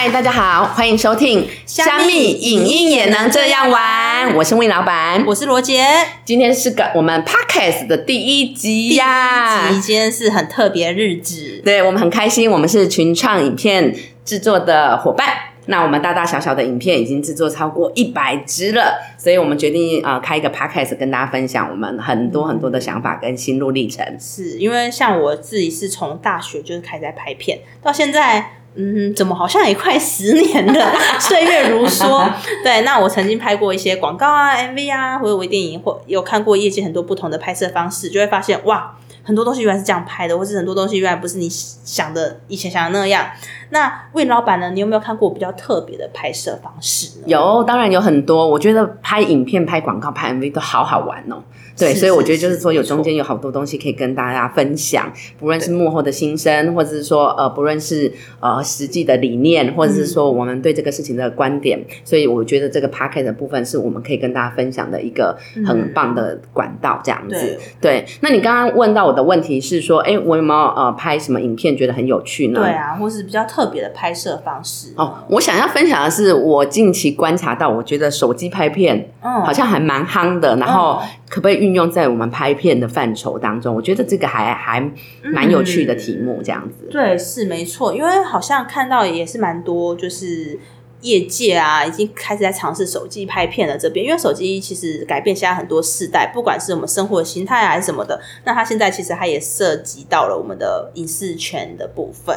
嗨，大家好，欢迎收听《虾米影音也能这样玩》，我是魏老板，我是罗杰。今天是个我们 podcast 的第一集呀，第一集今天是很特别日子，对我们很开心，我们是群创影片制作的伙伴。那我们大大小小的影片已经制作超过一百支了，所以我们决定呃开一个 podcast 跟大家分享我们很多很多的想法跟心路历程。是因为像我自己是从大学就是开始在拍片，到现在。嗯，怎么好像也快十年了，岁月如梭。对，那我曾经拍过一些广告啊、MV 啊，或者微电影，或有看过业界很多不同的拍摄方式，就会发现哇，很多东西原来是这样拍的，或是很多东西原来不是你想的以前想的那样。那魏老板呢？你有没有看过比较特别的拍摄方式？有，当然有很多。我觉得拍影片、拍广告、拍 MV 都好好玩哦。对，所以我觉得就是说，有中间有好多东西可以跟大家分享，不论是幕后的心声，或者是说呃，不论是呃实际的理念，或者是说我们对这个事情的观点。所以我觉得这个 p a c k e t 的部分是我们可以跟大家分享的一个很棒的管道，这样子。对，那你刚刚问到我的问题是说，哎，我有没有呃拍什么影片觉得很有趣呢？对啊，或是比较特别的拍摄方式。哦，我想要分享的是，我近期观察到，我觉得手机拍片，嗯，好像还蛮夯的，然后。可不可以运用在我们拍片的范畴当中？我觉得这个还还蛮有趣的题目，这样子。对，是没错，因为好像看到也是蛮多，就是业界啊，已经开始在尝试手机拍片了。这边，因为手机其实改变现在很多世代，不管是我们生活形态还是什么的，那它现在其实它也涉及到了我们的影视圈的部分。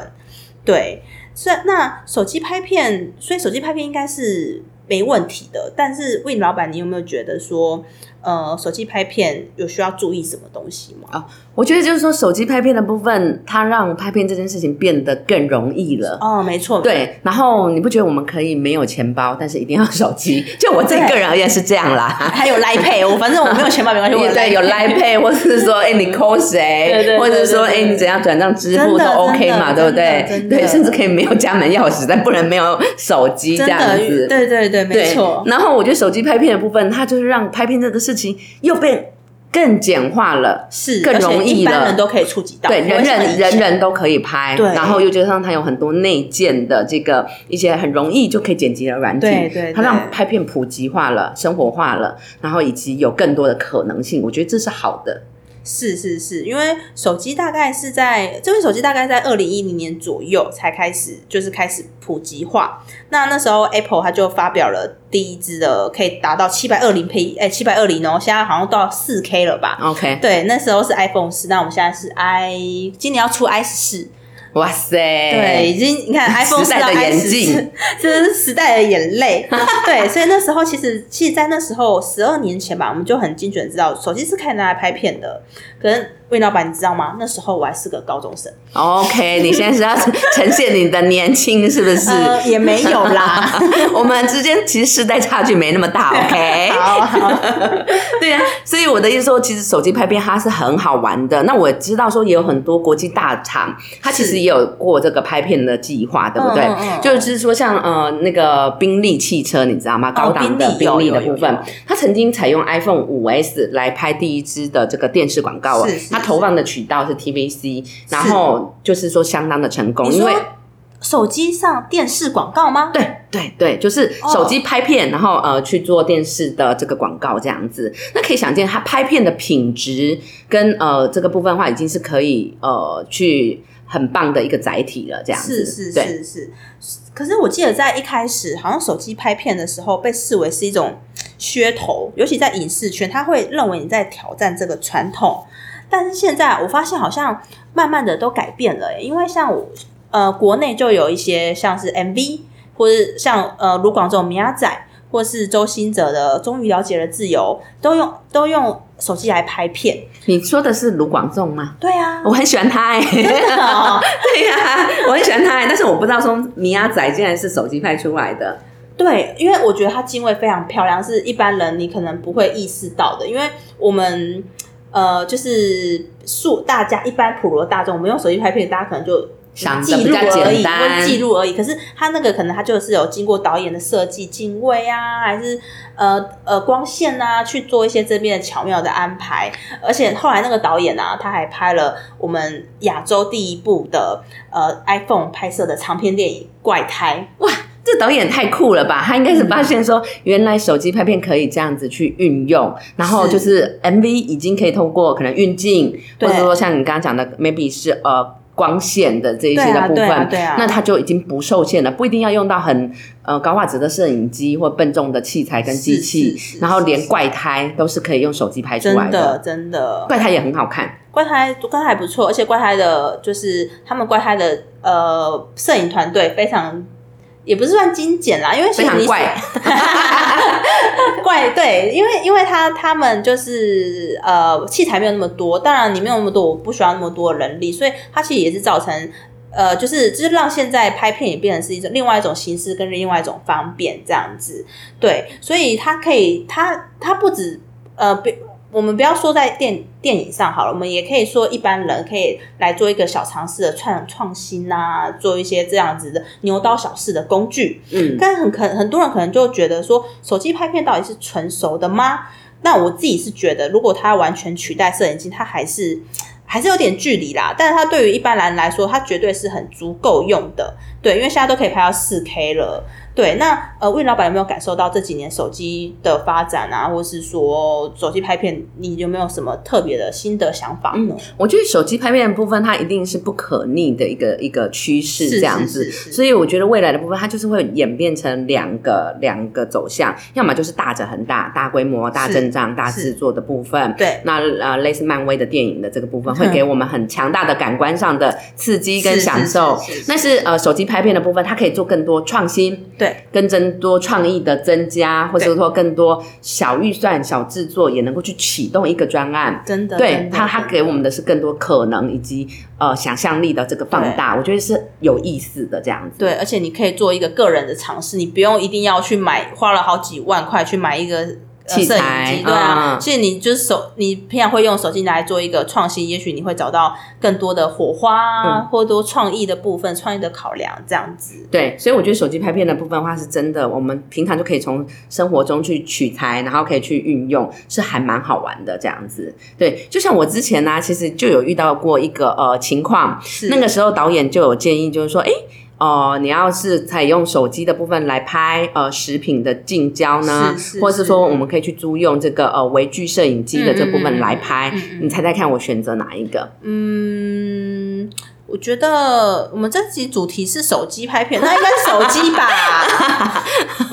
对，所以那手机拍片，所以手机拍片应该是没问题的。但是，魏老板，你有没有觉得说？呃，手机拍片有需要注意什么东西吗？啊，我觉得就是说，手机拍片的部分，它让拍片这件事情变得更容易了。哦，没错，对。然后你不觉得我们可以没有钱包，但是一定要手机？就我自己个人而言是这样啦。还有 Line Pay，我反正我没有钱包没关系。对，有 Line Pay，或者是说，哎，你 call 谁？或者说，哎，你怎样转账支付都 OK 嘛，对不对？对，甚至可以没有家门钥匙，但不能没有手机这样子。对对对，没错。然后我觉得手机拍片的部分，它就是让拍片这个事。事情又被更简化了，是更容易了，人都可以触及到，对，人人人人都可以拍，对，然后又加上它有很多内建的这个一些很容易就可以剪辑的软件，对对，它让拍片普及化了，生活化了，然后以及有更多的可能性，我觉得这是好的。是是是，因为手机大概是在这款手机大概在二零一零年左右才开始，就是开始普及化。那那时候 Apple 它就发表了第一支的可以达到七百二零 P，哎，七百二零哦，现在好像到四 K 了吧？OK，对，那时候是 iPhone 四，那我们现在是 i，今年要出 i 四。哇塞！对，已经你看 iPhone 时代的眼镜，这是时代的眼泪。对，所以那时候其实，其实，在那时候十二年前吧，我们就很精准知道，手机是可以拿来拍片的。可能魏老板，你知道吗？那时候我还是个高中生。OK，你现在是要呈现你的年轻，是不是？也没有啦，我们之间其实时代差距没那么大。OK，好，好，对啊。所以我的意思说，其实手机拍片它是很好玩的。那我知道说，也有很多国际大厂，它其实也有过这个拍片的计划，对不对？就是说，像呃那个宾利汽车，你知道吗？高档的宾利的部分，它曾经采用 iPhone 五 S 来拍第一支的这个电视广告。他投放的渠道是 TVC，然后就是说相当的成功，因为手机上电视广告吗？对对对，就是手机拍片，然后呃去做电视的这个广告这样子。那可以想见，它拍片的品质跟呃这个部分的话，已经是可以呃去很棒的一个载体了。这样子是是是是。可是我记得在一开始，好像手机拍片的时候被视为是一种噱头，尤其在影视圈，他会认为你在挑战这个传统。但是现在我发现好像慢慢的都改变了，因为像我呃国内就有一些像是 MV，或是像呃卢广仲、米亚仔，或是周兴哲的《终于了解了自由》，都用都用手机来拍片。你说的是卢广仲吗？对啊，我很喜欢他哎，真的哦，对呀，我很喜欢他哎，但是我不知道说米亚仔竟然是手机拍出来的。对，因为我觉得他机位非常漂亮，是一般人你可能不会意识到的，因为我们。呃，就是数大家一般普罗大众，我们用手机拍片，大家可能就想记录而已，记录而已。可是他那个可能他就是有经过导演的设计、敬畏啊，还是呃呃光线啊，去做一些这边的巧妙的安排。而且后来那个导演啊，他还拍了我们亚洲第一部的呃 iPhone 拍摄的长篇电影《怪胎》。这导演太酷了吧！他应该是发现说，原来手机拍片可以这样子去运用，然后就是 MV 已经可以通过可能运镜，或者说像你刚刚讲的，maybe 是呃光线的这一些的部分，对啊啊。那它就已经不受限了，不一定要用到很呃高画质的摄影机或笨重的器材跟机器，然后连怪胎都是可以用手机拍出来真的。真的，怪胎也很好看，怪胎怪胎还不错，而且怪胎的就是他们怪胎的呃摄影团队非常。也不是算精简啦，因为其非常怪，怪对，因为因为他他们就是呃器材没有那么多，当然你没有那么多，我不需要那么多人力，所以它其实也是造成呃就是就是让现在拍片也变成是一种另外一种形式跟另外一种方便这样子，对，所以它可以它它不止呃不。我们不要说在电电影上好了，我们也可以说一般人可以来做一个小尝试的创创新啊，做一些这样子的牛刀小试的工具。嗯，但很可很多人可能就觉得说，手机拍片到底是纯熟的吗？那我自己是觉得，如果它完全取代摄影机，它还是还是有点距离啦。但是它对于一般人来说，它绝对是很足够用的。对，因为现在都可以拍到四 K 了。对，那呃，魏老板有没有感受到这几年手机的发展啊，或是说手机拍片，你有没有什么特别的新的想法呢？我觉得手机拍片的部分，它一定是不可逆的一个一个趋势，是这样子。是是是所以我觉得未来的部分，它就是会演变成两个两个走向，要么就是大者恒大、大规模、大阵仗、大制作的部分。对那呃，类似漫威的电影的这个部分，嗯 会给我们很强大的感官上的刺激跟享受是是是。但是呃，手机拍片的部分，它可以做更多创新，对，更增多创意的增加，或者说更多小预算、小制作也能够去启动一个专案。真的，对真的它，它给我们的是更多可能以及呃想象力的这个放大，我觉得是有意思的这样子。对，而且你可以做一个个人的尝试，你不用一定要去买，花了好几万块去买一个。器材机对啊，嗯其实你就是手，你平常会用手机来做一个创新，也许你会找到更多的火花啊，嗯或多创意的部分、创意的考量这样子。对，所以我觉得手机拍片的部分的话，是真的，我们平常就可以从生活中去取材，然后可以去运用，是还蛮好玩的这样子。对，就像我之前呢、其实就有遇到过一个呃情况，是那个时候导演就有建议，就是说，哎。哦、你要是采用手机的部分来拍呃食品的近焦呢，是是或是说我们可以去租用这个呃微距摄影机的这部分来拍，嗯嗯嗯嗯嗯你猜猜看我选择哪一个？嗯，我觉得我们这集主题是手机拍片，那应该是手机吧？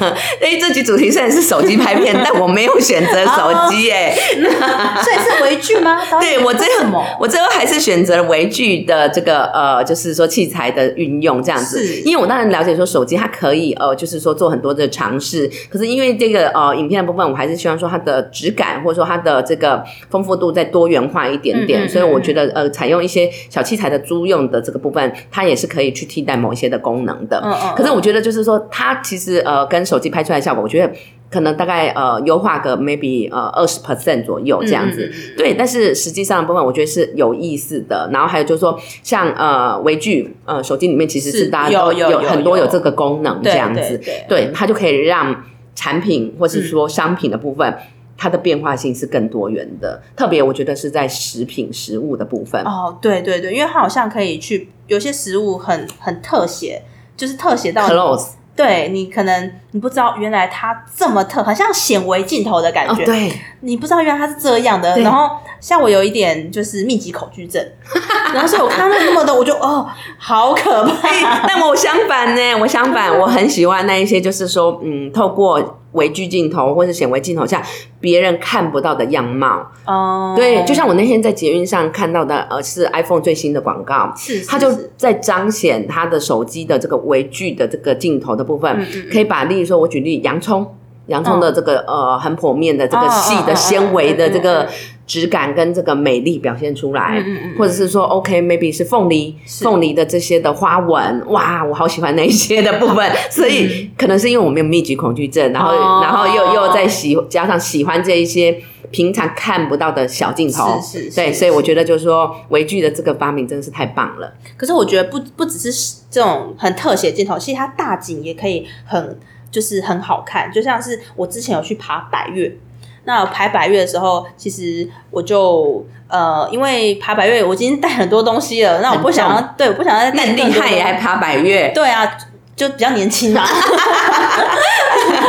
哎，这集主题虽然是手机拍片，但我没有选择手机哎、所以是微距吗？对我最后？我最后还是选择了微距的这个呃，就是说器材的运用这样子，因为我当然了解说手机它可以呃，就是说做很多的尝试，可是因为这个呃影片的部分，我还是希望说它的质感或者说它的这个丰富度再多元化一点点，嗯嗯所以我觉得呃，采用一些小器材的租用的这个部分，它也是可以去替代某一些的功能的。嗯嗯可是我觉得就是说，它其实呃跟手机拍出来的效果，我觉得可能大概呃优化个 maybe 呃二十 percent 左右这样子。嗯对，但是实际上的部分，我觉得是有意思的。然后还有就是说，像呃微距呃手机里面其实是是大家都有很多有有这个功能这对样子，对对对它就可以让产品或是说商品的部分。它的变化性是更多元的，特别我觉得是在食品食物的部分。哦，对对对，因为它好像可以去有些食物很很特写，就是特写到 Close 对你可能你不知道原来它这么特，好像显微镜头的感哦，觉，对，你不知道原来它是这样的。然后像我有一点就是密集恐惧症，然后所以我看到那么多，我就哦，好可怕。但我相反呢，我相反，我很喜欢那一些，就是说，嗯，透过微距镜头或是显微镜头下别人看不到的样貌。哦，对，就像我那天在捷运上看到的，呃，是 iPhone 最新的广告，是它就在彰显它的手机的这个微距的这个镜头的部分，嗯嗯嗯可以把，例如说，我举例洋葱。洋葱的这个、呃很剖面的这个哦细的纤维的这嗯个嗯质感跟这个美丽表现出来，嗯嗯嗯。或者是说 OK maybe 是凤梨凤梨的这些的花纹，哇，我好喜欢那一些的部分，所以可能是因为我没有密集恐惧症，然后、然后又又在喜加上喜欢这一些。平常看不到的小镜头，对，是是对所以我觉得就是说，微距的这个发明真的是太棒了。可是我觉得不不只是这种很特写镜头，其实它大景也可以很就是很好看。就像是我之前有去爬百越，那爬百越的时候，其实我就呃，因为爬百越我已经带很多东西了，那我不想要，对，我不想要再带那厉害也还爬百越，对啊，就比较年轻嘛。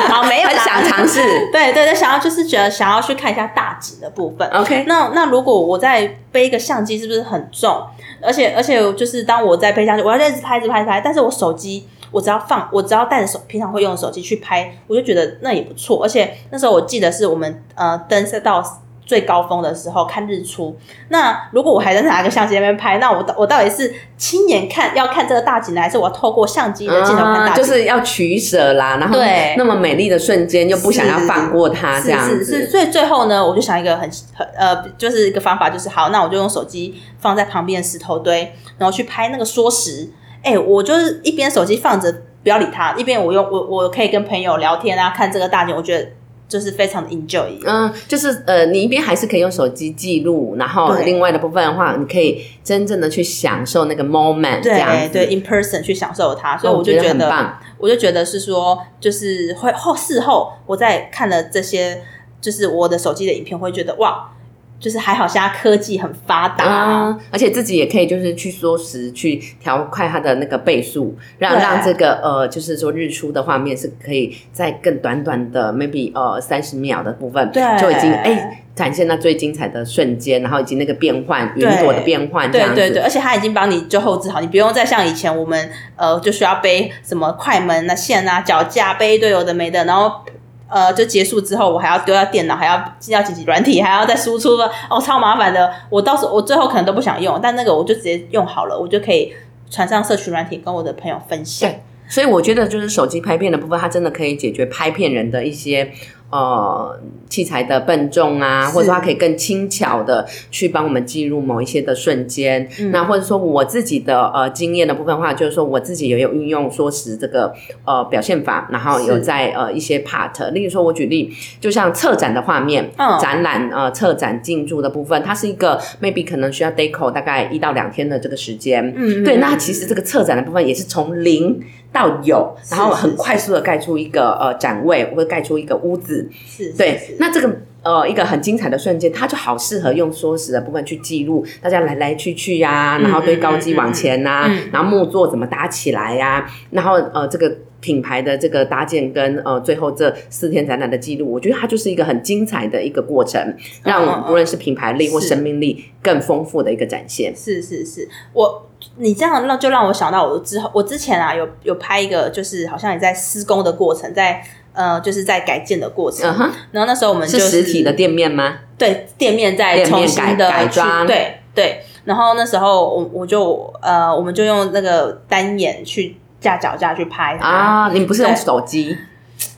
好，没有很啦想尝试。对对对，想要就是觉得想要去看一下大景的部分。OK，那那如果我再背一个相机，是不是很重？而且而且就是当我在背相机，我要一直拍一直拍拍，但是我手机我只要放，我只要带着手平常会用的手机去拍，我就觉得那也不错。而且那时候我记得是我们呃登山到最高峰的时候看日出。那如果我还在拿个相机那边拍，那我我到底是亲眼看要看这个大景呢，还是我要透过相机的镜头看大啊，景？就是要取舍啦，然后对那么美丽的瞬间又不想要放过它，这样是是。所以最后呢，我就想一个很很呃，就是一个方法，就是好，那我就用手机放在旁边的石头堆，然后去拍那个缩时。哎、我就是一边手机放着，不要理它，一边我用我我可以跟朋友聊天啊，看这个大景，我觉得就是非常的 enjoy。嗯，就是呃，你一边还是可以用手机记录，然后另外的部分的话，你可以真正的去享受那个 moment，这样子。对对，in person 去享受它，所以我就觉得，很棒。我就觉得是说，就是会后事后我在看了这些，就是我的手机的影片，会觉得哇，就是还好现在科技很发达，啊，而且自己也可以就是去缩时，去调快它的那个倍数，让对。让这个呃，就是说日出的画面是可以在更短短的 maybe 呃三十秒的部分，对。就已经哎、展现到最精彩的瞬间，然后以及那个变换云朵的变换，这样子。对对对，而且它已经帮你就后置好，你不用再像以前我们呃就需要背什么快门啊、线啊、脚架，背一堆有的没的，然后呃就结束之后，我还要丢掉电脑，还要进到紧急软体，还要再输出，哦，超麻烦的。我到时候我最后可能都不想用，但那个我就直接用好了，我就可以传上社群软体跟我的朋友分享。所以我觉得就是手机拍片的部分，它真的可以解决拍片人的一些呃器材的笨重啊，或者说它可以更轻巧的去帮我们记录某一些的瞬间。嗯那或者说我自己的呃经验的部分的话，就是说我自己也有运用缩时这个呃表现法，然后有在呃一些 part，例如说我举例，就像策展的画面，嗯展览呃策展进驻的部分，它是一个 maybe 可能需要 deco 大概一到两天的这个时间。对，嗯对那其实这个策展的部分也是从零到有，然后很快速的盖出一个呃展位，或者盖出一个屋子。是，对，那这个呃一个很精彩的瞬间，它就好适合用缩时的部分去记录大家来来去去呀、嗯然后堆高机往前呐、嗯。嗯然后木座怎么搭起来呀、然后呃这个。品牌的这个搭建跟呃最后这四天展览的记录，我觉得它就是一个很精彩的一个过程，嗯让嗯。不论是品牌力或生命力更丰富的一个展现。是是是，我你这样让就让我想到我之后，我之前啊有有拍一个，就是好像也在施工的过程，在呃就是在改建的过程，嗯，然后那时候我们就是实体的店面吗？对店面在重新的改改装。对对，然后那时候我我就呃我们就用那个单眼去架脚架去拍它，啊，你不是用手机？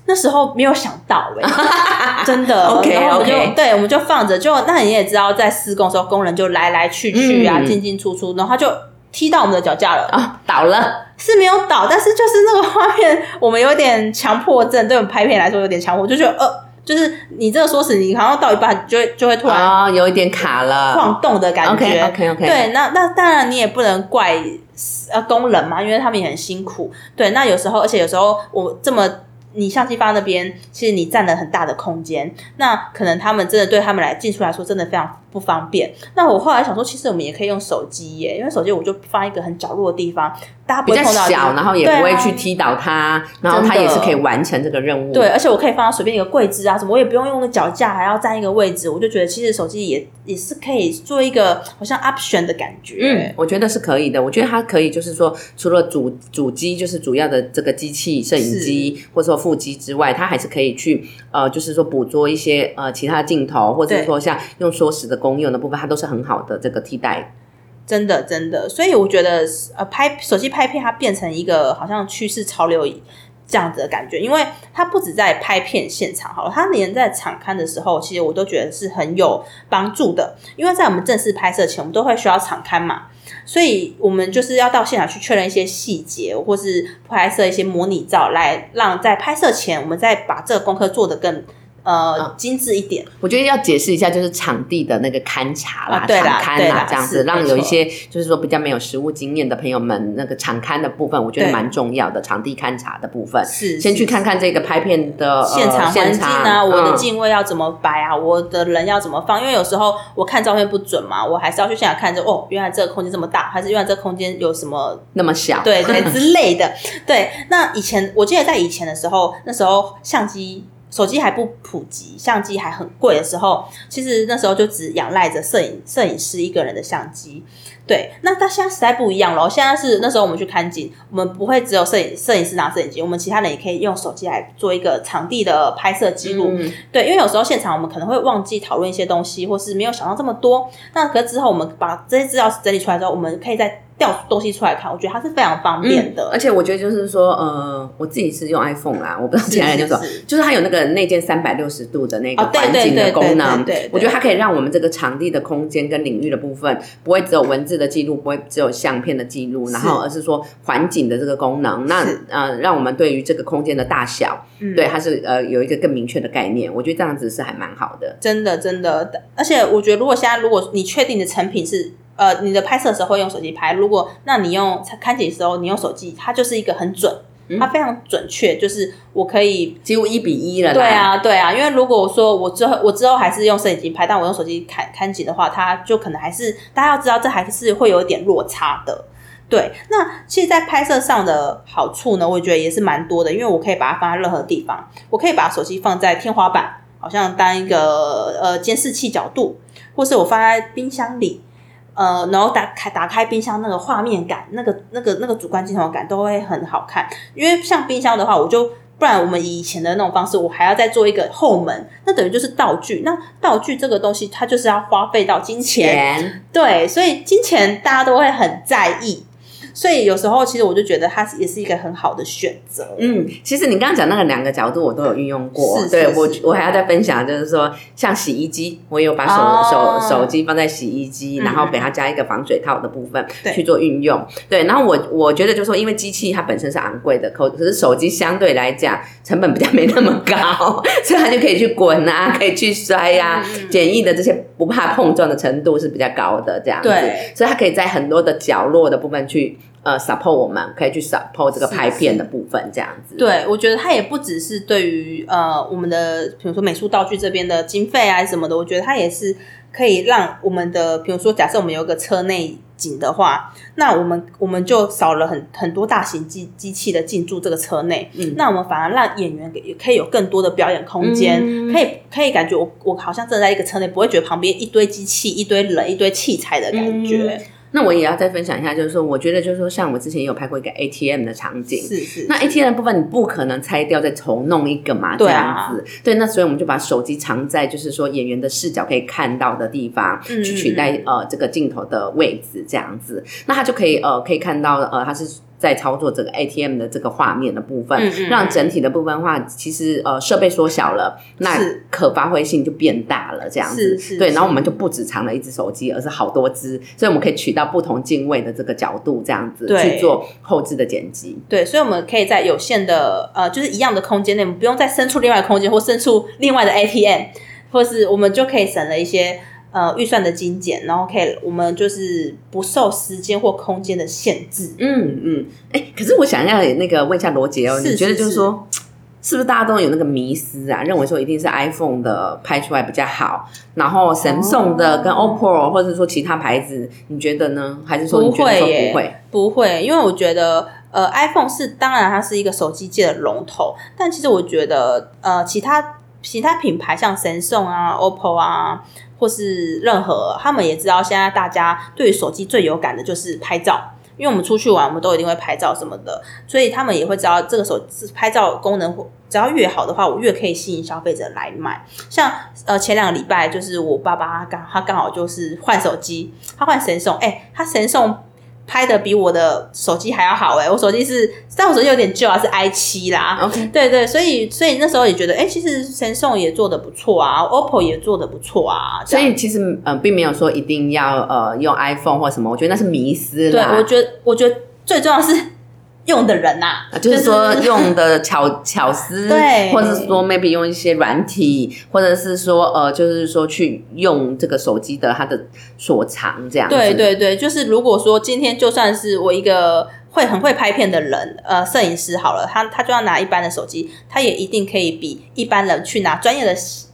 那时候没有想到哎、真的。OK，然后我们就 OK 对，我们就放着，就那你也知道，在施工的时候，工人就来来去去啊，嗯。进进出出，然后他就踢到我们的脚架了。啊，倒了，是没有倒，但是就是那个画面，我们有点强迫症，对我们拍片来说有点强迫，就觉得呃，就是你这个说死，你好像到一半就会就会突然啊，有一点卡了。晃动的感觉。OK OK OK，，对，那那当然你也不能怪呃工人嘛，因为他们也很辛苦。对，那有时候，而且有时候我这么。你相机放那边，其实你占了很大的空间，那可能他们真的对他们来进出来说真的非常不方便。那我后来想说，其实我们也可以用手机耶，因为手机我就放一个很角落的地方，大家不会碰到然后也不会去踢倒它，然后它也是可以完成这个任务。对，，而且我可以放到随便一个柜子啊，什么我也不用用那脚架，还要占一个位置，我就觉得其实手机也也是可以做一个好像 option 的感觉。嗯，我觉得是可以的。我觉得它可以，就是说，除了主主机就是主要的这个机器摄影机或者说副机之外，它还是可以去呃，就是说捕捉一些呃其他镜头，或者是说像用缩时的公用的部分，它都是很好的这个替代。真的真的，所以我觉得呃，拍手机拍片它变成一个好像趋势潮流，这样子的感觉，因为它不止在拍片现场好了，它连在场刊的时候，其实我都觉得是很有帮助的。因为在我们正式拍摄前，我们都会需要场刊嘛，所以我们就是要到现场去确认一些细节，或是拍摄一些模拟照，来让在拍摄前，我们再把这个功课做得更。呃，精致一点。我觉得要解释一下，就是场地的那个勘察啦、对场勘啦，这样子，让有一些就是说比较没有实物经验的朋友们，那个场勘的部分，我觉得蛮重要的。场地勘察的部分，是先去看看这个拍片的现场环境啊，我的镜位要怎么摆啊，我的人要怎么放？因为有时候我看照片不准嘛，我还是要去现场看，就哦，原来这个空间这么大，还是原来这个空间有什么那么小？对对 之类的。对，那以前我记得在以前的时候，那时候相机。手机还不普及，相机还很贵的时候，其实那时候就只仰赖着摄影摄影师一个人的相机。对，那他现在时代不一样了，现在是那时候我们去看景，我们不会只有摄影摄影师拿摄影机，我们其他人也可以用手机来做一个场地的拍摄记录。对，因为有时候现场我们可能会忘记讨论一些东西，或是没有想到这么多。那可之后我们把这些资料整理出来之后，我们可以在。调东西出来看，我觉得它是非常方便的。而且我觉得就是说，呃，我自己是用 iPhone 啦，我不知道其他人就说，就是它有那个内建三百六十度的那个环境的功能。对，我觉得它可以让我们这个场地的空间跟领域的部分，不会只有文字的记录，不会只有相片的记录，然后而是说环境的这个功能。那呃，让我们对于这个空间的大小，对它是呃有一个更明确的概念。我觉得这样子是还蛮好的。真的，真的。而且我觉得，如果现在如果你确定的成品是。呃，你的拍摄时候会用手机拍，如果那你用看景的时候你用手机，它就是一个很准，它非常准确，就是我可以几乎一比一了。对啊，对啊，因为如果我说我之后我之后还是用摄影机拍，但我用手机看看景的话，它就可能还是大家要知道，这还是会有一点落差的。对，那其实，在拍摄上的好处呢，我觉得也是蛮多的，因为我可以把它放在任何地方，我可以把手机放在天花板，好像当一个呃监视器角度，或是我放在冰箱里。呃，然后打开打开冰箱，那个画面感，那个那个那个主观镜头感都会很好看。因为像冰箱的话，我就不然我们以前的那种方式，我还要再做一个后门，那等于就是道具。那道具这个东西，它就是要花费到金钱，对，所以金钱大家都会很在意。所以有时候，其实我就觉得它也是一个很好的选择。嗯，其实你刚刚讲那个两个角度，我都有运用过。对我，我还要再分享，就是说，像洗衣机，我有把手手手机放在洗衣机，然后给它加一个防水套的部分去做运用。对，然后我我觉得就是说，因为机器它本身是昂贵的，可可是手机相对来讲成本比较没那么高，所以它就可以去滚啊，可以去摔呀，简易的这些不怕碰撞的程度是比较高的，这样子。所以它可以在很多的角落的部分去。呃，support 我们可以去 support 这个拍片的部分，这样子。对，我觉得它也不只是对于呃我们的，比如说美术道具这边的经费啊什么的，我觉得它也是可以让我们的，比如说假设我们有个车内景的话，那我们我们就少了很很多大型机机器的进驻这个车内，嗯，那我们反而让演员也可以有更多的表演空间，可以可以感觉我我好像站在一个车内，不会觉得旁边一堆机器、一堆人、一堆器材的感觉。那我也要再分享一下，就是说，我觉得就是说，像我之前也有拍过一个 ATM 的场景，是是。那 ATM 的部分你不可能拆掉再重弄一个嘛，这样子。对，那所以我们就把手机藏在就是说演员的视角可以看到的地方，去取代呃这个镜头的位置，这样子。那他就可以呃可以看到呃他是。在操作这个 ATM 的这个画面的部分，让整体的部分话，其实呃设备缩小了，那可发挥性就变大了，这样子。对，然后我们就不只藏了一只手机，而是好多只，所以我们可以取到不同镜位的这个角度，这样子去做后置的剪辑。对，所以我们可以在有限的呃，就是一样的空间内，我们不用再伸出另外的空间，或伸出另外的 ATM，或是我们就可以省了一些。呃，预算的精简，然后可以，我们就是不受时间或空间的限制。嗯嗯，哎，可是我想要那个问一下罗杰哦，你觉得就是说，是不是大家都有那个迷思啊？认为说一定是 iPhone 的拍出来比较好，然后神送的跟 OPPO 或者说其他牌子，你觉得呢？还是说不会？不会，不会，因为我觉得，呃，iPhone 是当然它是一个手机界的龙头，但其实我觉得，呃，其他其他品牌像神送啊、OPPO 啊。或是任何，他们也知道现在大家对手机最有感的就是拍照，因为我们出去玩，我们都一定会拍照什么的，所以他们也会知道这个手机拍照功能，只要越好的话，我越可以吸引消费者来买。像呃前两个礼拜，就是我爸爸刚他刚好就是换手机，他换神送，哎，他神送。拍的比我的手机还要好哎、我手机是，但我手机有点旧啊，是 i 七啦。OK，对对，所以所以那时候也觉得，哎、其实 Samsung 也做的不错啊，OPPO 也做的不错啊。所以其实呃，并没有说一定要呃用 iPhone 或什么，我觉得那是迷思对，我觉得我觉得最重要是用的人呐、啊就是说用的巧巧思，对或者是说 maybe 用一些软体，或者是说呃，就是说去用这个手机的它的所长这样子。对对对，就是如果说今天就算是我一个会很会拍片的人，呃，摄影师好了，他他就要拿一般的手机，他也一定可以比一般人去拿专业的相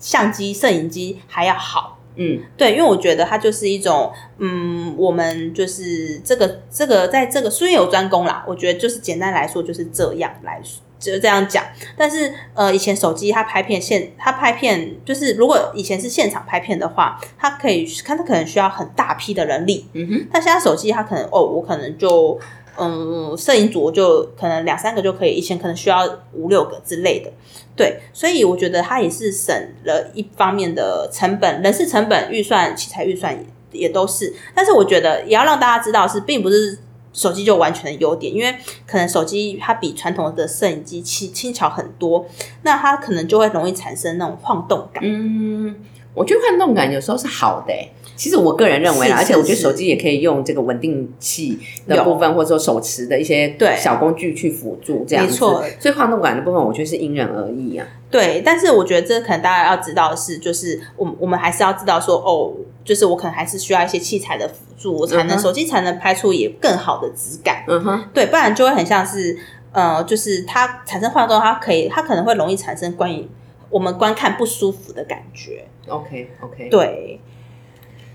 相机、摄影机还要好。嗯，对，因为我觉得它就是一种，嗯，我们就是这个这个在这个术业有专攻啦。我觉得就是简单来说就是这样来说，就是这样讲。但是呃，以前手机它拍片现，它拍片就是如果以前是现场拍片的话，它可以看它可能需要很大批的人力，嗯哼，但现在手机它可能哦，我可能就嗯，摄影组就可能两三个就可以，以前可能需要五六个之类的。对，所以我觉得它也是省了一方面的成本，人事成本、预算、器材预算也也都是。但是我觉得也要让大家知道是，并不是手机就完全的优点，因为可能手机它比传统的摄影机轻轻巧很多，那它可能就会容易产生那种晃动感。嗯，我觉得晃动感有时候是好的、其实我个人认为啦，而且我觉得手机也可以用这个稳定器的部分，或者说手持的一些对小工具去辅助这样子。没错所以晃动感的部分，我觉得是因人而异啊。对，但是我觉得这可能大家要知道的是，就是我们我们还是要知道说，哦，就是我可能还是需要一些器材的辅助，我才能、嗯手机才能拍出也更好的质感。嗯哼，对，不然就会很像是，呃，就是它产生晃动，它可以，它可能会容易产生关于我们观看不舒服的感觉。OK OK，对，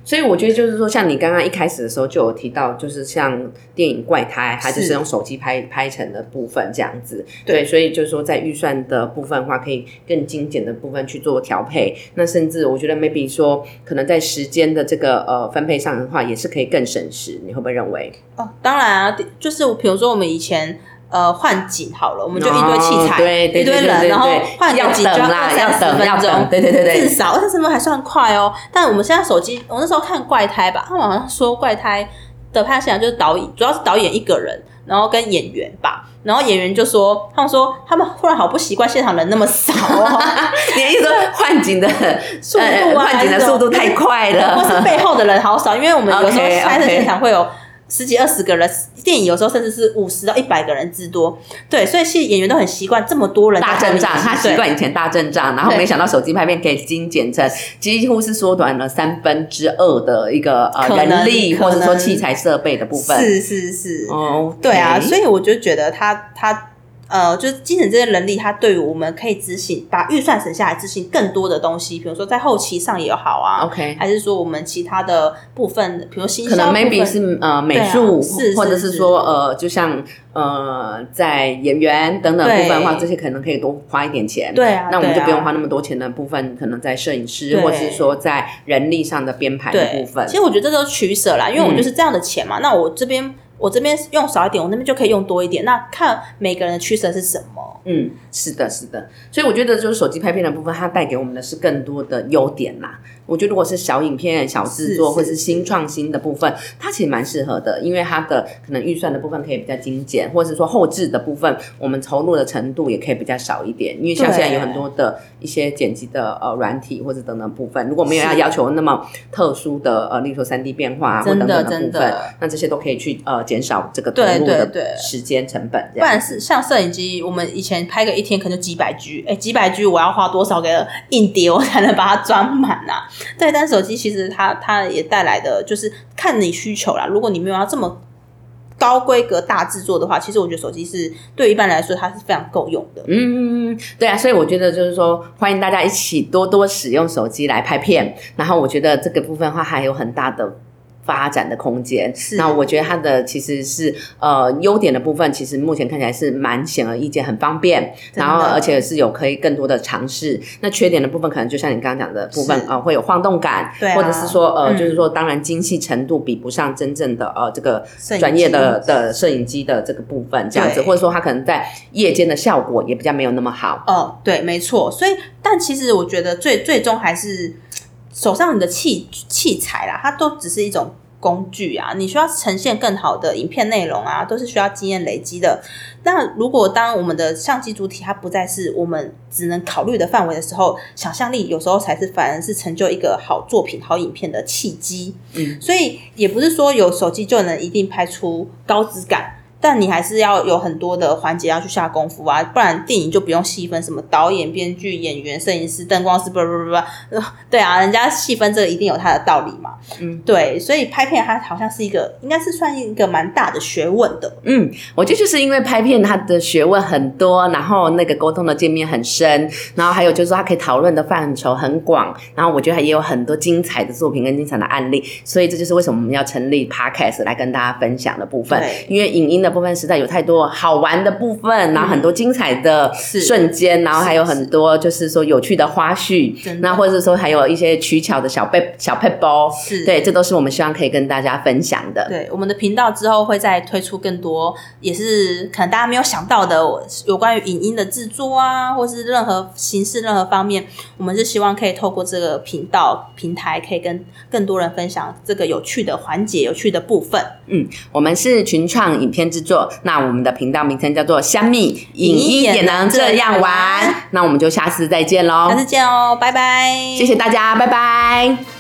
所以我觉得就是说，像你刚刚一开始的时候就有提到，就是像电影《怪胎》，它就是是用手机拍拍成的部分这样子。对对，所以就是说，在预算的部分的话，可以更精简的部分去做调配。那甚至我觉得 maybe 说，可能在时间的这个呃分配上的话，也是可以更省时。你会不会认为？哦，当然啊，就是比如说我们以前。呃，换景好了，我们就一堆器材，哦对对一堆人，然后换个景就要二三十分钟，对对对对至少二三十分钟还算快哦。但我们现在手机，我那时候看怪胎吧，他们好像说怪胎的拍摄现场就是导演，主要是导演一个人，然后跟演员吧。然后演员就说，他们说他们忽然好不习惯现场人那么少哦，你的意思说换景的速度啊呃换景的速度太快了或是。背后的人好少，因为我们有时候 拍摄现场会有。十几二十个人，电影有时候甚至是五十到一百个人之多，对，所以其实演员都很习惯这么多人大阵仗，他习惯以前大阵仗，然后没想到手机拍片可以精简成几乎是缩短了三分之二的一个呃人力或者说器材设备的部分。是是是，哦，对啊，所以以我就觉得他他呃，就是精神这些能力，它对于我们可以执行把预算省下来执行更多的东西，比如说在后期上也好啊 OK，还是说我们其他的部分，比如新可能 maybe 是呃美术，是或者是是说呃，就像呃在演员等等部分的话，这些可能可以多花一点钱。对啊，那我们就不用花那么多钱的部分，可能在摄影师或者是说在人力上的编排的部，分其。实我觉得这都取舍啦，因为我嗯就是这样的钱嘛，那我这边我这边用少一点，我那边就可以用多一点，那看每个人的取舍是什么。嗯，是的，是的，所以我觉得就是手机拍片的部分，它带给我们的是更多的优点啦。我觉得如果是小影片、小制作或是新创新的部分，它其实蛮适合的，因为它的可能预算的部分可以比较精简，或者是说后置的部分，我们投入的程度也可以比较少一点。因为像现在有很多的一些剪辑的呃软体或者等等部分，如果没有要要求那么特殊的呃，例如说三 D 变化或等等的部分，那这些都可以去呃减少这个投对入的时间成本，这不。然是像摄影机，我们以前拍个一天可能就几百 G，哎，几百 G 我要花多少个硬碟我才能把它装满啊？对，但是手机其实它它也带来的就是看你需求啦。如果你没有要这么高规格大制作的话，其实我觉得手机是对一般来说它是非常够用的。嗯，对啊，所以我觉得就是说，欢迎大家一起多多使用手机来拍片。然后我觉得这个部分的话，还有很大的发展的空间。是那我觉得它的其实是呃优点的部分，其实目前看起来是蛮显而易见，很方便，然后而且是有可以更多的尝试。那缺点的部分，可能就像你刚刚讲的部分啊呃，会有晃动感，对啊或者是说呃，嗯就是说当然精细程度比不上真正的呃这个专业的的摄影机的这个部分，这样子，或者说它可能在夜间的效果也比较没有那么好。哦，对，没错。所以，但其实我觉得最最终还是手上你的器器材啦，它都只是一种工具啊，你需要呈现更好的影片内容啊，都是需要经验累积的。那如果当我们的相机主体它不再是我们只能考虑的范围的时候，想象力有时候才是反而是成就一个好作品、好影片的契机。嗯，所以也不是说有手机就能一定拍出高质感。但你还是要有很多的环节要去下功夫啊，不然电影就不用细分什么导演、编剧、演员、摄影师、灯光师，不不不不，对啊，人家细分这个一定有它的道理嘛。嗯，对，所以拍片它好像是一个，应该是算一个蛮大的学问的。嗯，我觉得就是因为拍片它的学问很多，然后那个沟通的界面很深，然后还有就是说它可以讨论的范畴很广，然后我觉得也有很多精彩的作品跟精彩的案例，所以这就是为什么我们要成立 Podcast 来跟大家分享的部分。因为影音的。部分实在有太多好玩的部分，然后很多精彩的瞬间，然后还有很多就是说有趣的花絮，那或者说还有一些取巧的小背小配包，是对，这都是我们希望可以跟大家分享的。对，我们的频道之后会再推出更多，也是可能大家没有想到的，有关于影音的制作啊，或是任何形式、任何方面，我们是希望可以透过这个频道平台，可以跟更多人分享这个有趣的环节、有趣的部分。嗯，我们是群创影片制作，那我们的频道名称叫做“香蜜影音也能这样玩”，那我们就下次再见喽，下次见哦，拜拜，谢谢大家，拜拜。